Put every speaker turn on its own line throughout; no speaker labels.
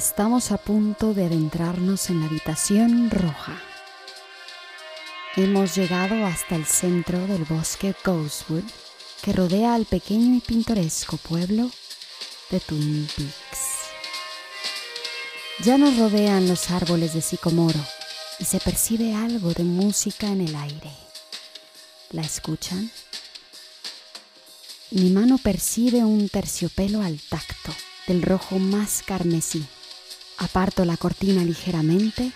Estamos a punto de adentrarnos en la habitación roja. Hemos llegado hasta el centro del bosque Ghostwood que rodea al pequeño y pintoresco pueblo de Twin Peaks. Ya nos rodean los árboles de sicomoro y se percibe algo de música en el aire. ¿La escuchan? Mi mano percibe un terciopelo al tacto del rojo más carmesí. Aparto la cortina ligeramente,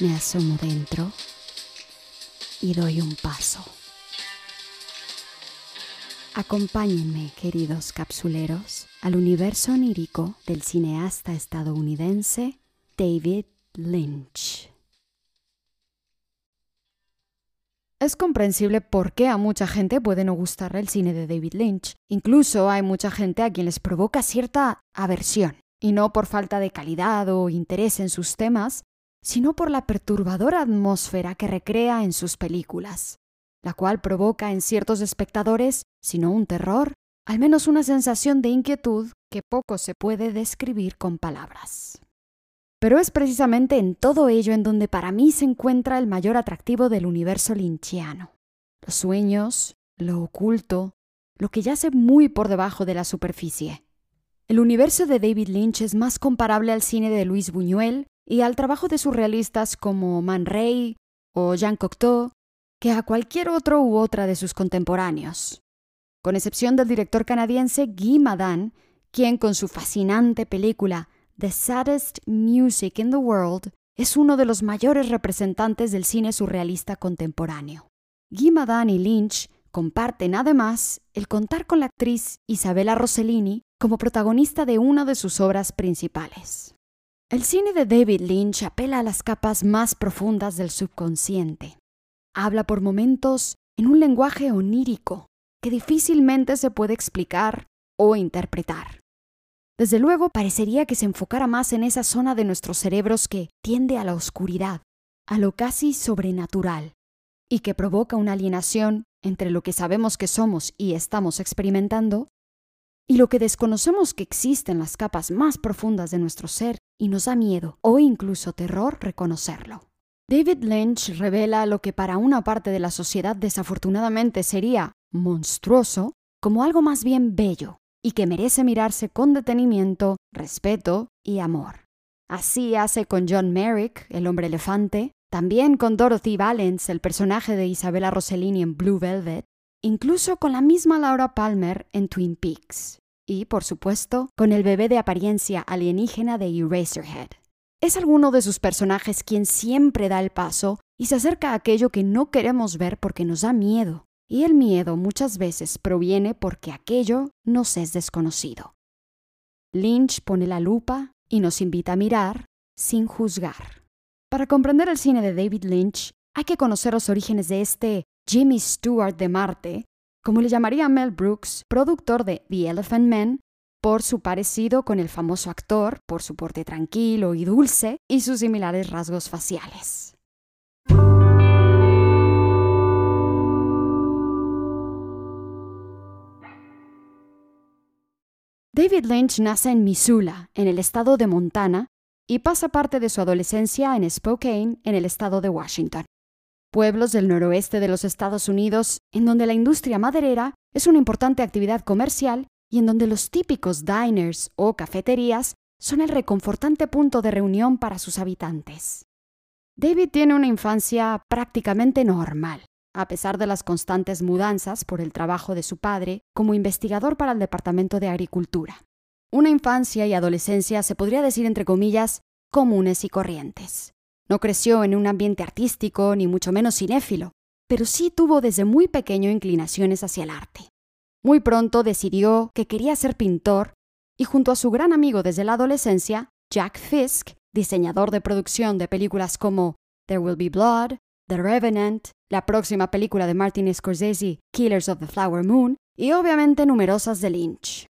me asomo dentro y doy un paso. Acompáñenme, queridos capsuleros, al universo onírico del cineasta estadounidense David Lynch. Es comprensible por qué a mucha gente puede no gustarle el cine de David Lynch. Incluso hay mucha gente a quien les provoca cierta aversión, y no por falta de calidad o interés en sus temas, sino por la perturbadora atmósfera que recrea en sus películas, la cual provoca en ciertos espectadores, si no un terror, al menos una sensación de inquietud que poco se puede describir con palabras. Pero es precisamente en todo ello en donde para mí se encuentra el mayor atractivo del universo lynchiano. Los sueños, lo oculto, lo que yace muy por debajo de la superficie. El universo de David Lynch es más comparable al cine de Luis Buñuel y al trabajo de surrealistas como Man Ray o Jean Cocteau que a cualquier otro u otra de sus contemporáneos. Con excepción del director canadiense Guy Madan, quien con su fascinante película The Saddest Music in the World es uno de los mayores representantes del cine surrealista contemporáneo. Guy Madan y Lynch comparten además el contar con la actriz Isabella Rossellini como protagonista de una de sus obras principales. El cine de David Lynch apela a las capas más profundas del subconsciente. Habla por momentos en un lenguaje onírico que difícilmente se puede explicar o interpretar. Desde luego, parecería que se enfocara más en esa zona de nuestros cerebros que tiende a la oscuridad, a lo casi sobrenatural, y que provoca una alienación entre lo que sabemos que somos y estamos experimentando y lo que desconocemos que existe en las capas más profundas de nuestro ser y nos da miedo o incluso terror reconocerlo. David Lynch revela lo que para una parte de la sociedad desafortunadamente sería monstruoso como algo más bien bello, y que merece mirarse con detenimiento, respeto y amor. Así hace con John Merrick, el hombre elefante, también con Dorothy Valence, el personaje de Isabella Rossellini en Blue Velvet, incluso con la misma Laura Palmer en Twin Peaks, y, por supuesto, con el bebé de apariencia alienígena de Eraserhead. Es alguno de sus personajes quien siempre da el paso y se acerca a aquello que no queremos ver porque nos da miedo, y el miedo muchas veces proviene porque aquello nos es desconocido. Lynch pone la lupa y nos invita a mirar sin juzgar. Para comprender el cine de David Lynch, hay que conocer los orígenes de este Jimmy Stewart de Marte, como le llamaría Mel Brooks, productor de The Elephant Man, por su parecido con el famoso actor, por su porte tranquilo y dulce y sus similares rasgos faciales. David Lynch nace en Missoula, en el estado de Montana, y pasa parte de su adolescencia en Spokane, en el estado de Washington. Pueblos del noroeste de los Estados Unidos, en donde la industria maderera es una importante actividad comercial y en donde los típicos diners o cafeterías son el reconfortante punto de reunión para sus habitantes. David tiene una infancia prácticamente normal a pesar de las constantes mudanzas por el trabajo de su padre como investigador para el Departamento de Agricultura. Una infancia y adolescencia se podría decir entre comillas comunes y corrientes. No creció en un ambiente artístico ni mucho menos cinéfilo, pero sí tuvo desde muy pequeño inclinaciones hacia el arte. Muy pronto decidió que quería ser pintor y junto a su gran amigo desde la adolescencia, Jack Fisk, diseñador de producción de películas como There Will Be Blood, The Revenant, la próxima película de Martin Scorsese, Killers of the Flower Moon, y obviamente numerosas de Lynch.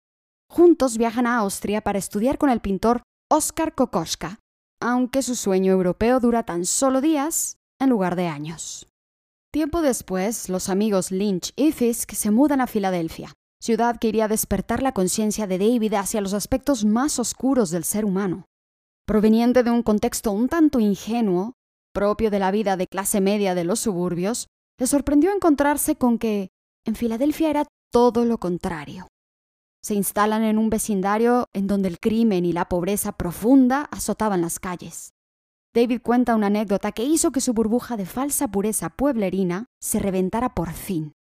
Juntos viajan a Austria para estudiar con el pintor Oskar Kokoschka, aunque su sueño europeo dura tan solo días en lugar de años. Tiempo después, los amigos Lynch y Fisk se mudan a Filadelfia, ciudad que iría a despertar la conciencia de David hacia los aspectos más oscuros del ser humano. Proveniente de un contexto un tanto ingenuo, propio de la vida de clase media de los suburbios, le sorprendió encontrarse con que en Filadelfia era todo lo contrario. Se instalan en un vecindario en donde el crimen y la pobreza profunda azotaban las calles. David cuenta una anécdota que hizo que su burbuja de falsa pureza pueblerina se reventara por fin.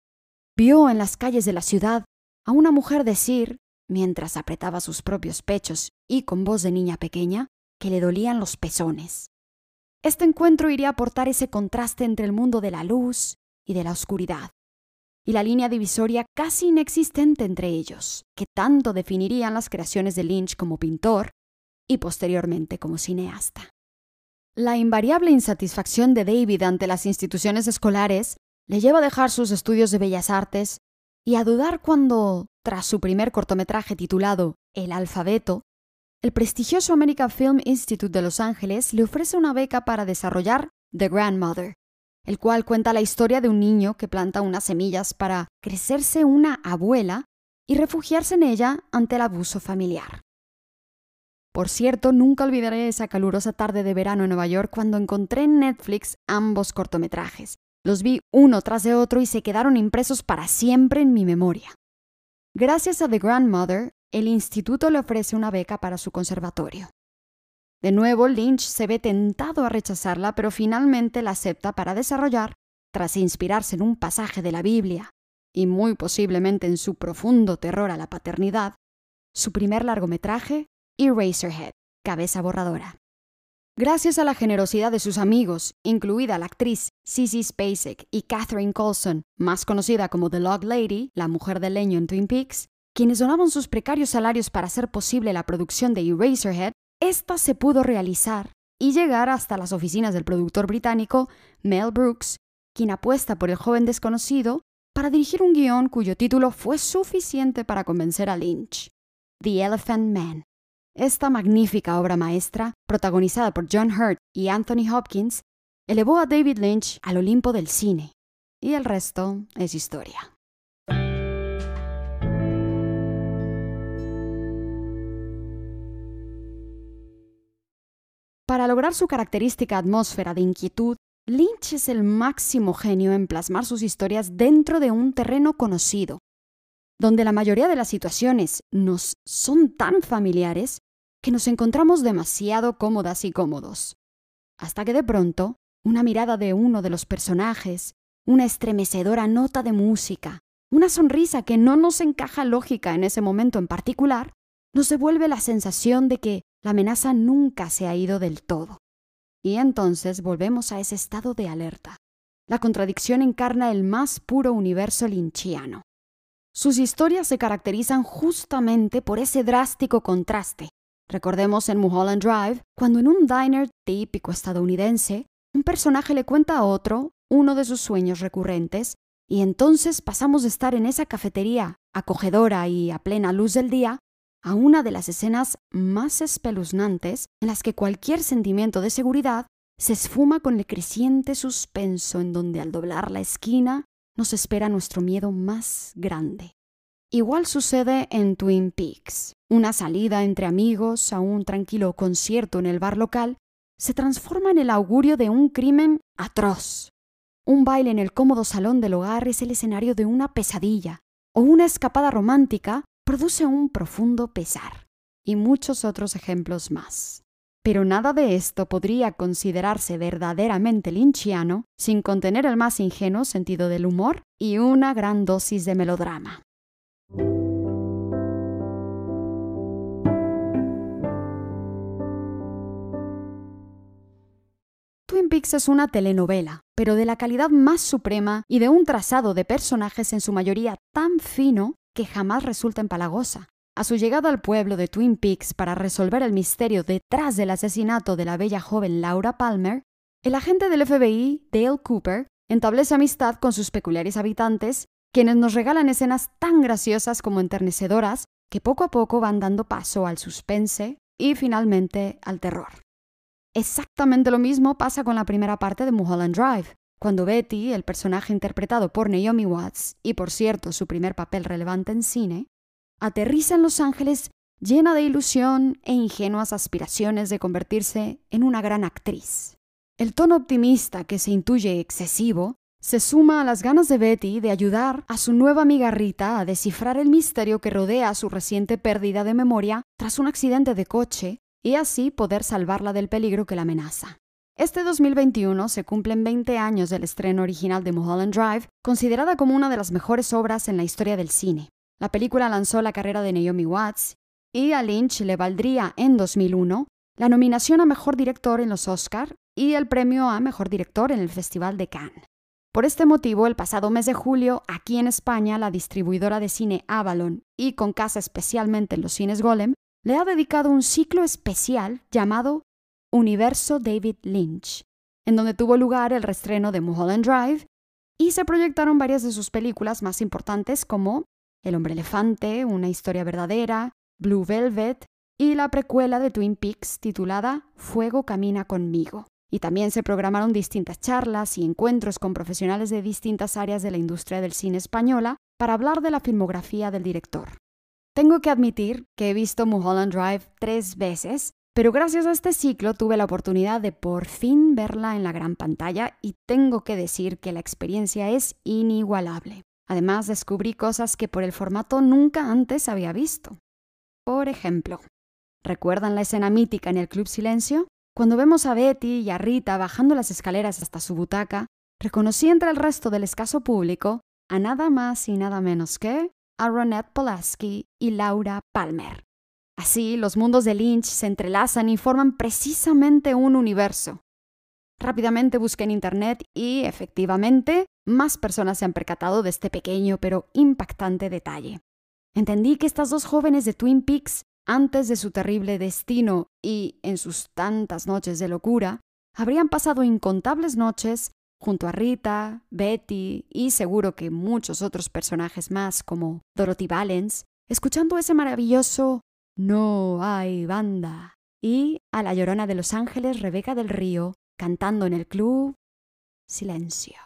Vio en las calles de la ciudad a una mujer decir, mientras apretaba sus propios pechos y con voz de niña pequeña, que le dolían los pezones. Este encuentro iría a aportar ese contraste entre el mundo de la luz y de la oscuridad, y la línea divisoria casi inexistente entre ellos, que tanto definirían las creaciones de Lynch como pintor y posteriormente como cineasta. La invariable insatisfacción de David ante las instituciones escolares le lleva a dejar sus estudios de bellas artes y a dudar cuando, tras su primer cortometraje titulado El alfabeto, el prestigioso American Film Institute de Los Ángeles le ofrece una beca para desarrollar The Grandmother, el cual cuenta la historia de un niño que planta unas semillas para crecerse una abuela y refugiarse en ella ante el abuso familiar. Por cierto, nunca olvidaré esa calurosa tarde de verano en Nueva York cuando encontré en Netflix ambos cortometrajes. Los vi uno tras de otro y se quedaron impresos para siempre en mi memoria. Gracias a The Grandmother, el instituto le ofrece una beca para su conservatorio. De nuevo, Lynch se ve tentado a rechazarla, pero finalmente la acepta para desarrollar, tras inspirarse en un pasaje de la Biblia y muy posiblemente en su profundo terror a la paternidad, su primer largometraje, Eraserhead, Cabeza Borradora. Gracias a la generosidad de sus amigos, incluida la actriz Cissy Spacek y Catherine Coulson, más conocida como The Log Lady, la mujer de leño en Twin Peaks, quienes donaban sus precarios salarios para hacer posible la producción de Eraserhead, esta se pudo realizar y llegar hasta las oficinas del productor británico Mel Brooks, quien apuesta por el joven desconocido para dirigir un guion cuyo título fue suficiente para convencer a Lynch, The Elephant Man. Esta magnífica obra maestra, protagonizada por John Hurt y Anthony Hopkins, elevó a David Lynch al Olimpo del cine, y el resto es historia. Para lograr su característica atmósfera de inquietud, Lynch es el máximo genio en plasmar sus historias dentro de un terreno conocido, donde la mayoría de las situaciones nos son tan familiares que nos encontramos demasiado cómodas y cómodos. Hasta que de pronto, una mirada de uno de los personajes, una estremecedora nota de música, una sonrisa que no nos encaja lógica en ese momento en particular, nos devuelve la sensación de que la amenaza nunca se ha ido del todo. Y entonces volvemos a ese estado de alerta. La contradicción encarna el más puro universo lynchiano. Sus historias se caracterizan justamente por ese drástico contraste. Recordemos en Mulholland Drive, cuando en un diner típico estadounidense, un personaje le cuenta a otro uno de sus sueños recurrentes, y entonces pasamos de estar en esa cafetería acogedora y a plena luz del día a una de las escenas más espeluznantes en las que cualquier sentimiento de seguridad se esfuma con el creciente suspenso en donde al doblar la esquina nos espera nuestro miedo más grande. Igual sucede en Twin Peaks. Una salida entre amigos a un tranquilo concierto en el bar local se transforma en el augurio de un crimen atroz. Un baile en el cómodo salón del hogar es el escenario de una pesadilla, o una escapada romántica produce un profundo pesar, y muchos otros ejemplos más. Pero nada de esto podría considerarse verdaderamente lynchiano sin contener el más ingenuo sentido del humor y una gran dosis de melodrama. Twin Peaks es una telenovela, pero de la calidad más suprema y de un trazado de personajes en su mayoría tan fino que jamás resulta empalagosa. A su llegada al pueblo de Twin Peaks para resolver el misterio detrás del asesinato de la bella joven Laura Palmer, El agente del FBI, Dale Cooper, establece amistad con sus peculiares habitantes, quienes nos regalan escenas tan graciosas como enternecedoras que poco a poco van dando paso al suspense y finalmente al terror. Exactamente lo mismo pasa con la primera parte de Mulholland Drive, cuando Betty, el personaje interpretado por Naomi Watts, y por cierto su primer papel relevante en cine, aterriza en Los Ángeles llena de ilusión e ingenuas aspiraciones de convertirse en una gran actriz. El tono optimista que se intuye excesivo se suma a las ganas de Betty de ayudar a su nueva amiga Rita a descifrar el misterio que rodea su reciente pérdida de memoria tras un accidente de coche y así poder salvarla del peligro que la amenaza. Este 2021 se cumplen 20 años del estreno original de Mulholland Drive, considerada como una de las mejores obras en la historia del cine. La película lanzó la carrera de Naomi Watts y a Lynch le valdría en 2001 la nominación a Mejor Director en los Oscar y el premio a Mejor Director en el Festival de Cannes. Por este motivo, el pasado mes de julio, aquí en España, la distribuidora de cine Avalon, y con casa especialmente en los cines Golem, le ha dedicado un ciclo especial llamado Universo David Lynch, en donde tuvo lugar el restreno de Mulholland Drive y se proyectaron varias de sus películas más importantes como El hombre elefante, una historia verdadera, Blue Velvet y la precuela de Twin Peaks titulada Fuego camina conmigo. Y también se programaron distintas charlas y encuentros con profesionales de distintas áreas de la industria del cine española para hablar de la filmografía del director. Tengo que admitir que he visto Mulholland Drive tres veces, pero gracias a este ciclo tuve la oportunidad de por fin verla en la gran pantalla y tengo que decir que la experiencia es inigualable. Además descubrí cosas que por el formato nunca antes había visto. Por ejemplo, ¿recuerdan la escena mítica en el Club Silencio? Cuando vemos a Betty y a Rita bajando las escaleras hasta su butaca, reconocí entre el resto del escaso público a nada más y nada menos que a Ronette Polaski y Laura Palmer. Así, los mundos de Lynch se entrelazan y forman precisamente un universo. Rápidamente busqué en Internet y, efectivamente, más personas se han percatado de este pequeño pero impactante detalle. Entendí que estas dos jóvenes de Twin Peaks antes de su terrible destino y en sus tantas noches de locura, habrían pasado incontables noches junto a Rita, Betty y seguro que muchos otros personajes más como Dorothy Valens, escuchando ese maravilloso No hay banda y a la llorona de Los Ángeles Rebeca del Río cantando en el club Silencio.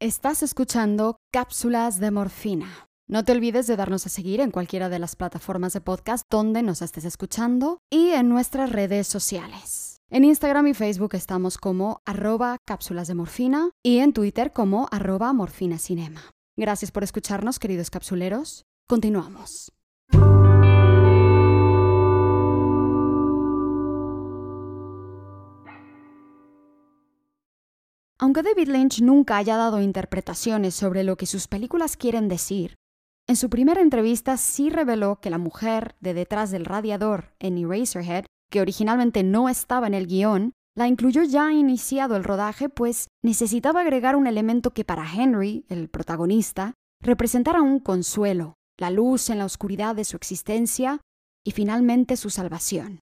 Estás escuchando Cápsulas de Morfina. No te olvides de darnos a seguir en cualquiera de las plataformas de podcast donde nos estés escuchando y en nuestras redes sociales. En Instagram y Facebook estamos como arroba cápsulas de morfina y en Twitter como arroba morfinacinema. Gracias por escucharnos, queridos capsuleros. Continuamos. Aunque David Lynch nunca haya dado interpretaciones sobre lo que sus películas quieren decir, en su primera entrevista sí reveló que la mujer de detrás del radiador en Eraserhead, que originalmente no estaba en el guion, la incluyó ya iniciado el rodaje, pues necesitaba agregar un elemento que para Henry, el protagonista, representara un consuelo, la luz en la oscuridad de su existencia y finalmente su salvación.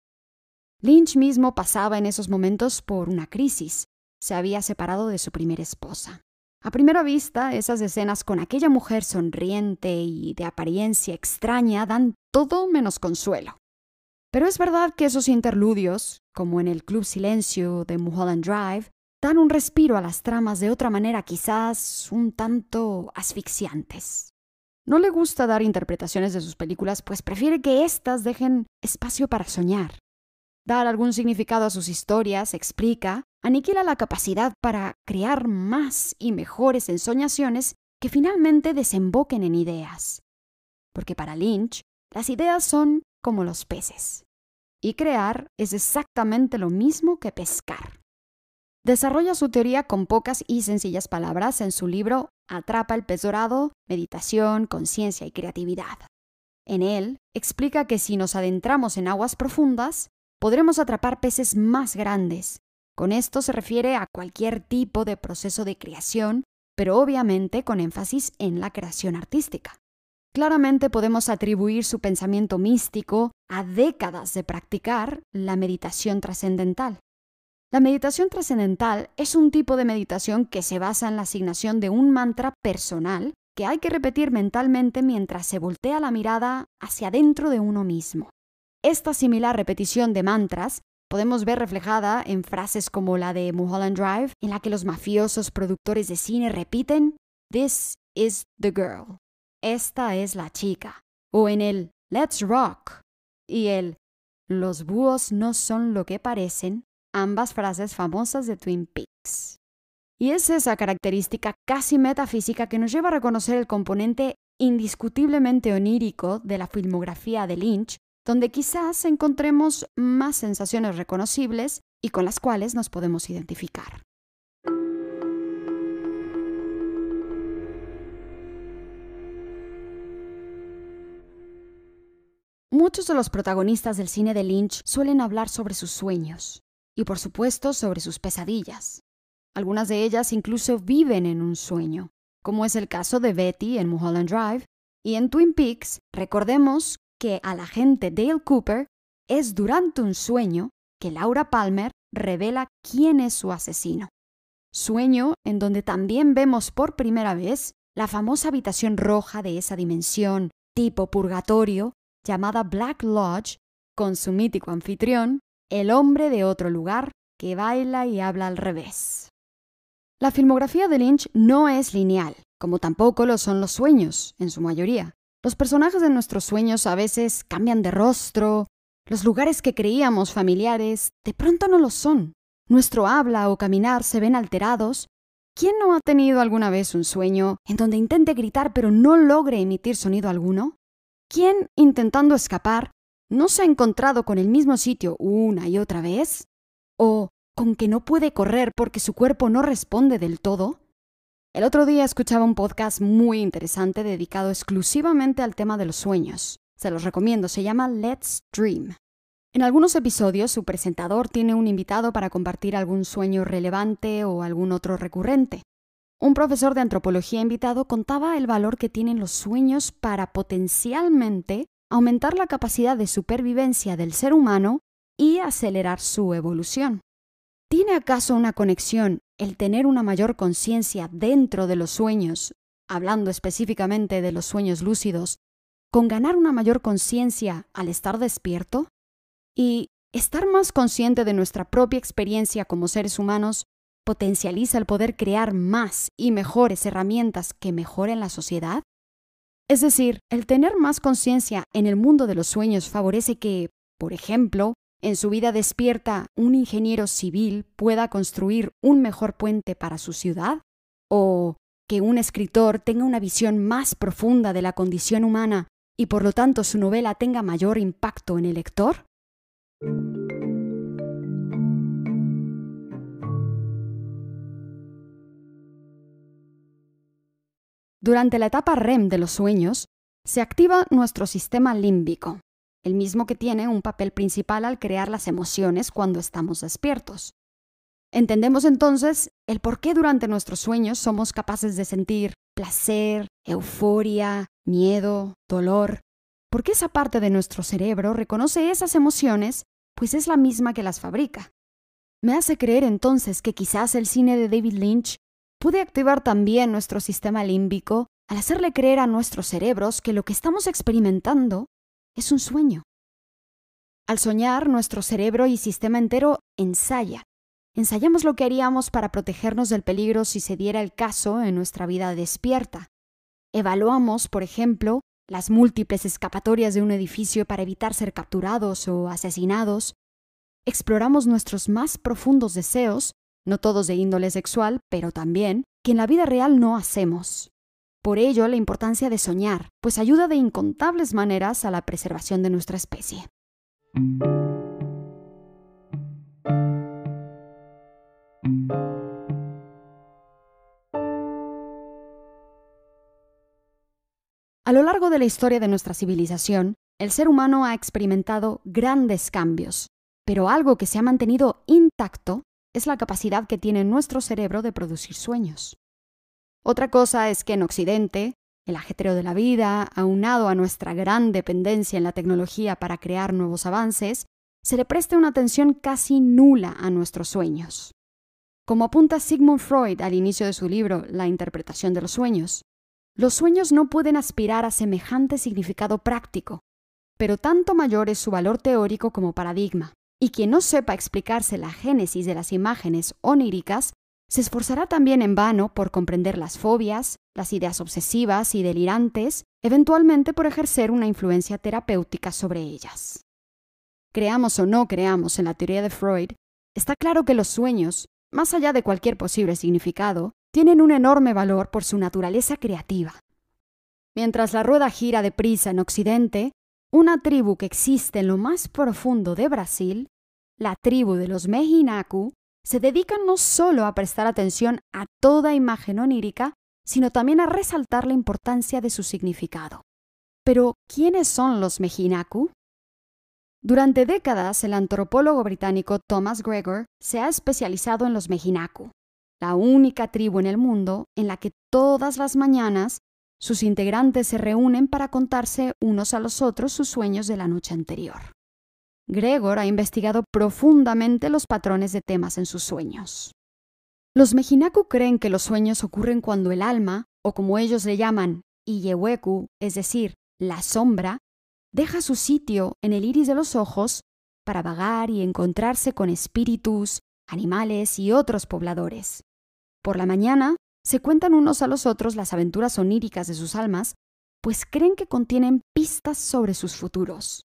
Lynch mismo pasaba en esos momentos por una crisis, se había separado de su primera esposa. A primera vista, esas escenas con aquella mujer sonriente y de apariencia extraña dan todo menos consuelo. Pero es verdad que esos interludios, como en el Club Silencio de Mulholland Drive, dan un respiro a las tramas de otra manera quizás un tanto asfixiantes. No le gusta dar interpretaciones de sus películas, pues prefiere que éstas dejen espacio para soñar. Dar algún significado a sus historias, explica, aniquila la capacidad para crear más y mejores ensoñaciones que finalmente desemboquen en ideas. Porque para Lynch, las ideas son como los peces. Y crear es exactamente lo mismo que pescar. Desarrolla su teoría con pocas y sencillas palabras en su libro Atrapa el pez dorado, Meditación, Conciencia y Creatividad. En él explica que si nos adentramos en aguas profundas, podremos atrapar peces más grandes, con esto se refiere a cualquier tipo de proceso de creación, pero obviamente con énfasis en la creación artística. Claramente podemos atribuir su pensamiento místico a décadas de practicar la meditación trascendental. La meditación trascendental es un tipo de meditación que se basa en la asignación de un mantra personal que hay que repetir mentalmente mientras se voltea la mirada hacia dentro de uno mismo. Esta similar repetición de mantras podemos ver reflejada en frases como la de Mulholland Drive, en la que los mafiosos productores de cine repiten This is the girl. Esta es la chica. O en el Let's Rock y el Los búhos no son lo que parecen, ambas frases famosas de Twin Peaks. Y es esa característica casi metafísica que nos lleva a reconocer el componente indiscutiblemente onírico de la filmografía de Lynch, donde quizás encontremos más sensaciones reconocibles y con las cuales nos podemos identificar. Muchos de los protagonistas del cine de Lynch suelen hablar sobre sus sueños y por supuesto sobre sus pesadillas. Algunas de ellas incluso viven en un sueño, como es el caso de Betty en Mulholland Drive, y en Twin Peaks recordemos que a la gente Dale Cooper es durante un sueño que Laura Palmer revela quién es su asesino. Sueño en donde también vemos por primera vez la famosa habitación roja de esa dimensión tipo purgatorio llamada Black Lodge, con su mítico anfitrión, el hombre de otro lugar que baila y habla al revés. La filmografía de Lynch no es lineal, como tampoco lo son los sueños, en su mayoría. Los personajes de nuestros sueños a veces cambian de rostro, los lugares que creíamos familiares de pronto no lo son. Nuestro habla o caminar se ven alterados. ¿Quién no ha tenido alguna vez un sueño en donde intente gritar pero no logre emitir sonido alguno? ¿Quién, intentando escapar, no se ha encontrado con el mismo sitio una y otra vez? ¿O con que no puede correr porque su cuerpo no responde del todo? El otro día escuchaba un podcast muy interesante dedicado exclusivamente al tema de los sueños. Se los recomiendo, se llama Let's Dream. En algunos episodios su presentador tiene un invitado para compartir algún sueño relevante o algún otro recurrente. Un profesor de antropología invitado contaba el valor que tienen los sueños para potencialmente aumentar la capacidad de supervivencia del ser humano y acelerar su evolución. ¿Tiene acaso una conexión el tener una mayor conciencia dentro de los sueños, hablando específicamente de los sueños lúcidos, con ganar una mayor conciencia al estar despierto? Y estar más consciente de nuestra propia experiencia como seres humanos potencializa el poder crear más y mejores herramientas que mejoren la sociedad? Es decir, el tener más conciencia en el mundo de los sueños favorece que, por ejemplo, en su vida despierta un ingeniero civil pueda construir un mejor puente para su ciudad? ¿O que un escritor tenga una visión más profunda de la condición humana y por lo tanto su novela tenga mayor impacto en el lector? Durante la etapa REM de los sueños, se activa nuestro sistema límbico, el mismo que tiene un papel principal al crear las emociones cuando estamos despiertos. Entendemos entonces el por qué durante nuestros sueños somos capaces de sentir placer, euforia, miedo, dolor, porque esa parte de nuestro cerebro reconoce esas emociones, pues es la misma que las fabrica. Me hace creer entonces que quizás el cine de David Lynch puede activar también nuestro sistema límbico al hacerle creer a nuestros cerebros que lo que estamos experimentando es un sueño. Al soñar, nuestro cerebro y sistema entero ensaya. Ensayamos lo que haríamos para protegernos del peligro si se diera el caso en nuestra vida despierta. Evaluamos, por ejemplo, las múltiples escapatorias de un edificio para evitar ser capturados o asesinados. Exploramos nuestros más profundos deseos no todos de índole sexual, pero también, que en la vida real no hacemos. Por ello, la importancia de soñar, pues ayuda de incontables maneras a la preservación de nuestra especie. A lo largo de la historia de nuestra civilización, el ser humano ha experimentado grandes cambios, pero algo que se ha mantenido intacto es la capacidad que tiene nuestro cerebro de producir sueños. Otra cosa es que en Occidente el ajetreo de la vida, aunado a nuestra gran dependencia en la tecnología para crear nuevos avances, se le presta una atención casi nula a nuestros sueños. Como apunta Sigmund Freud al inicio de su libro La interpretación de los sueños, los sueños no pueden aspirar a semejante significado práctico, pero tanto mayor es su valor teórico como paradigma, y quien no sepa explicarse la génesis de las imágenes oníricas se esforzará también en vano por comprender las fobias, las ideas obsesivas y delirantes, eventualmente por ejercer una influencia terapéutica sobre ellas. Creamos o no creamos en la teoría de Freud, está claro que los sueños, más allá de cualquier posible significado, tienen un enorme valor por su naturaleza creativa. Mientras la rueda gira deprisa en Occidente, una tribu que existe en lo más profundo de Brasil, la tribu de los Mejinaku, se dedican no solo a prestar atención a toda imagen onírica, sino también a resaltar la importancia de su significado. Pero, ¿quiénes son los Mejinaku? Durante décadas, el antropólogo británico Thomas Gregor se ha especializado en los Mejinaku, la única tribu en el mundo en la que todas las mañanas sus integrantes se reúnen para contarse unos a los otros sus sueños de la noche anterior. Gregor ha investigado profundamente los patrones de temas en sus sueños. Los Mejinaku creen que los sueños ocurren cuando el alma, o como ellos le llaman, Iyeweku, es decir, la sombra, deja su sitio en el iris de los ojos para vagar y encontrarse con espíritus, animales y otros pobladores. Por la mañana, se cuentan unos a los otros las aventuras oníricas de sus almas, pues creen que contienen pistas sobre sus futuros.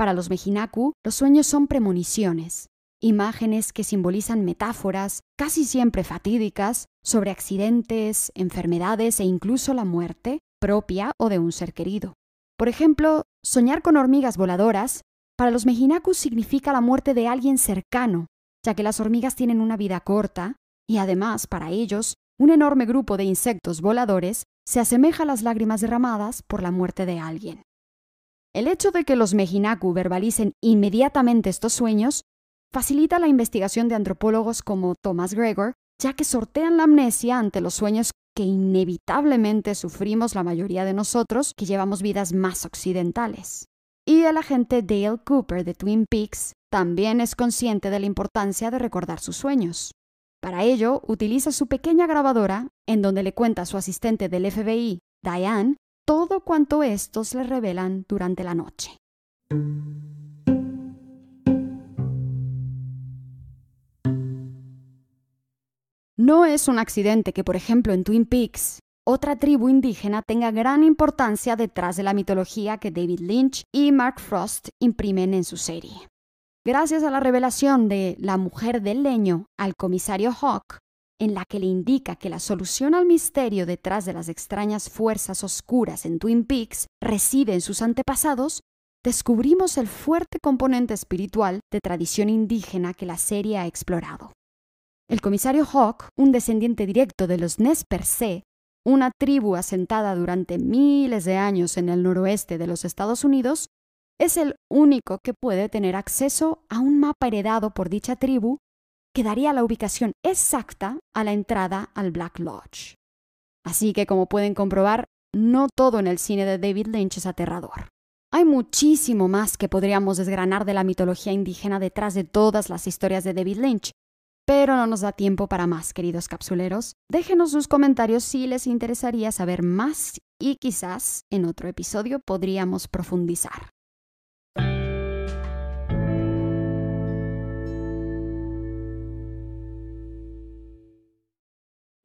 Para los Mejinaku, los sueños son premoniciones, imágenes que simbolizan metáforas, casi siempre fatídicas, sobre accidentes, enfermedades e incluso la muerte, propia o de un ser querido. Por ejemplo, soñar con hormigas voladoras, para los Mejinaku significa la muerte de alguien cercano, ya que las hormigas tienen una vida corta, y además, para ellos, un enorme grupo de insectos voladores se asemeja a las lágrimas derramadas por la muerte de alguien. El hecho de que los Mejinaku verbalicen inmediatamente estos sueños facilita la investigación de antropólogos como Thomas Gregor, ya que sortean la amnesia ante los sueños que inevitablemente sufrimos la mayoría de nosotros que llevamos vidas más occidentales. Y el agente Dale Cooper de Twin Peaks también es consciente de la importancia de recordar sus sueños. Para ello, utiliza su pequeña grabadora, en donde le cuenta a su asistente del FBI, Diane, todo cuanto estos le revelan durante la noche. No es un accidente que, por ejemplo, en Twin Peaks, otra tribu indígena tenga gran importancia detrás de la mitología que David Lynch y Mark Frost imprimen en su serie. Gracias a la revelación de la mujer del leño al comisario Hawk, en la que le indica que la solución al misterio detrás de las extrañas fuerzas oscuras en Twin Peaks reside en sus antepasados, descubrimos el fuerte componente espiritual de tradición indígena que la serie ha explorado. El comisario Hawk, un descendiente directo de los Nez Perce, una tribu asentada durante miles de años en el noroeste de los Estados Unidos, es el único que puede tener acceso a un mapa heredado por dicha tribu que daría la ubicación exacta a la entrada al Black Lodge. Así que, como pueden comprobar, no todo en el cine de David Lynch es aterrador. Hay muchísimo más que podríamos desgranar de la mitología indígena detrás de todas las historias de David Lynch, pero no nos da tiempo para más, queridos capsuleros. Déjenos sus comentarios si les interesaría saber más y quizás en otro episodio podríamos profundizar.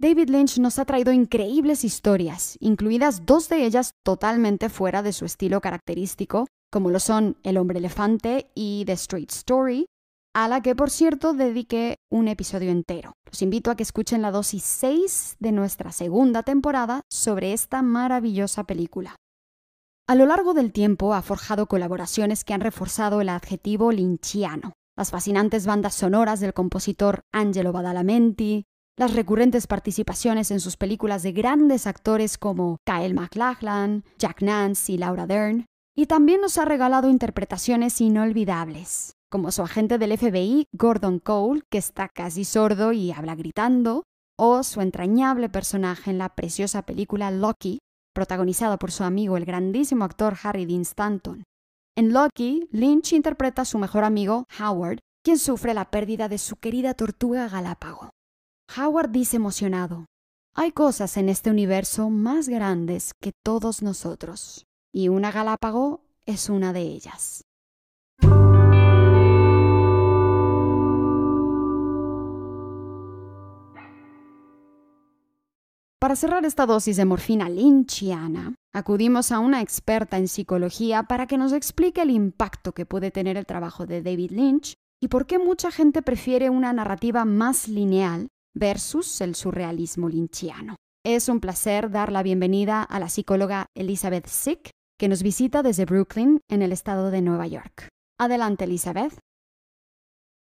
David Lynch nos ha traído increíbles historias, incluidas dos de ellas totalmente fuera de su estilo característico, como lo son El hombre elefante y The Street Story, a la que por cierto dediqué un episodio entero. Los invito a que escuchen la dosis 6 de nuestra segunda temporada sobre esta maravillosa película. A lo largo del tiempo ha forjado colaboraciones que han reforzado el adjetivo lynchiano. Las fascinantes bandas sonoras del compositor Angelo Badalamenti, las recurrentes participaciones en sus películas de grandes actores como Kyle MacLachlan, Jack Nance y Laura Dern, y también nos ha regalado interpretaciones inolvidables, como su agente del FBI, Gordon Cole, que está casi sordo y habla gritando, o su entrañable personaje en la preciosa película Loki, protagonizada por su amigo el grandísimo actor Harry Dean Stanton. En Lucky, Lynch interpreta a su mejor amigo, Howard, quien sufre la pérdida de su querida tortuga Galápago. Howard dice emocionado, hay cosas en este universo más grandes que todos nosotros, y una Galápago es una de ellas. Para cerrar esta dosis de morfina lynchiana, acudimos a una experta en psicología para que nos explique el impacto que puede tener el trabajo de David Lynch y por qué mucha gente prefiere una narrativa más lineal versus el surrealismo lynchiano. Es un placer dar la bienvenida a la psicóloga Elizabeth Sick, que nos visita desde Brooklyn, en el estado de Nueva York. Adelante, Elizabeth.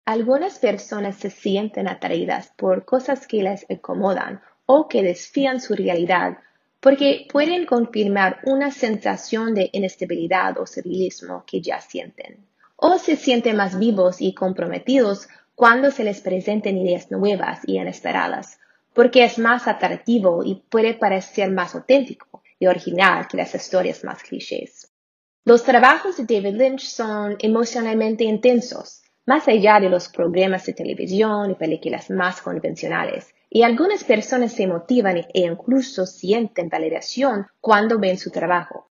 Algunas personas se sienten atraídas por cosas que les incomodan o que desfían su realidad porque pueden confirmar una sensación de inestabilidad o surrealismo que ya sienten. O se sienten más vivos y comprometidos cuando se les presenten ideas nuevas y inesperadas, porque es más atractivo y puede parecer más auténtico y original que las historias más clichés. Los trabajos de David Lynch son emocionalmente intensos, más allá de los programas de televisión y películas más convencionales, y algunas personas se motivan e incluso sienten validación cuando ven su trabajo.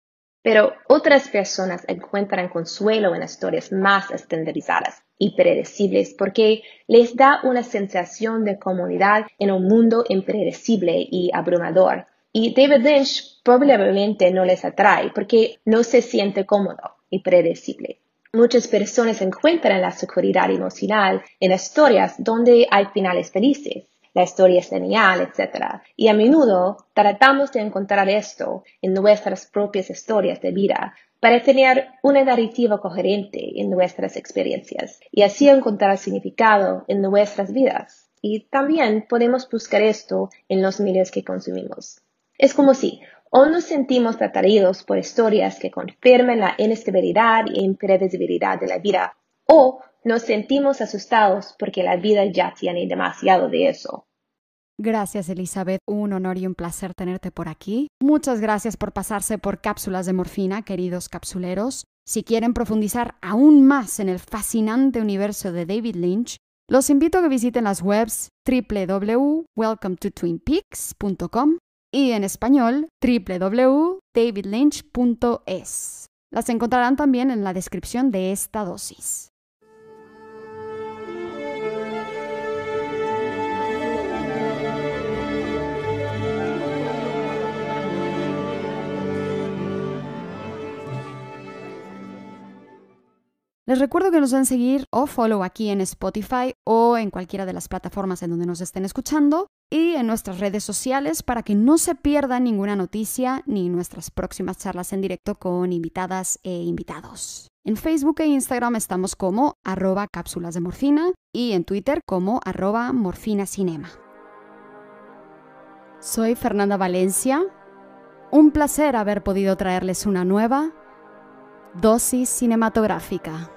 Pero otras personas encuentran consuelo en historias más estandarizadas y predecibles porque les da una sensación de comunidad en un mundo impredecible y abrumador. Y David Lynch probablemente no les atrae porque no se siente cómodo y predecible. Muchas personas encuentran la seguridad emocional en historias donde hay finales felices la historia es genial, etc. Y a menudo tratamos de encontrar esto en nuestras propias historias de vida para tener una narrativa coherente en nuestras experiencias y así encontrar significado en nuestras vidas. Y también podemos buscar esto en los medios que consumimos. Es como si o nos sentimos atraídos por historias que confirman la inestabilidad e imprevisibilidad de la vida, o nos sentimos asustados porque la vida ya tiene demasiado de eso.
Gracias Elizabeth, un honor y un placer tenerte por aquí. Muchas gracias por pasarse por cápsulas de morfina, queridos capsuleros. Si quieren profundizar aún más en el fascinante universo de David Lynch, los invito a que visiten las webs www.welcometotwinpeaks.com y en español www.davidlynch.es. Las encontrarán también en la descripción de esta dosis. Les recuerdo que nos den seguir o follow aquí en Spotify o en cualquiera de las plataformas en donde nos estén escuchando y en nuestras redes sociales para que no se pierdan ninguna noticia ni nuestras próximas charlas en directo con invitadas e invitados. En Facebook e Instagram estamos como arroba cápsulas de morfina y en Twitter como arroba morfinacinema. Soy Fernanda Valencia. Un placer haber podido traerles una nueva dosis cinematográfica.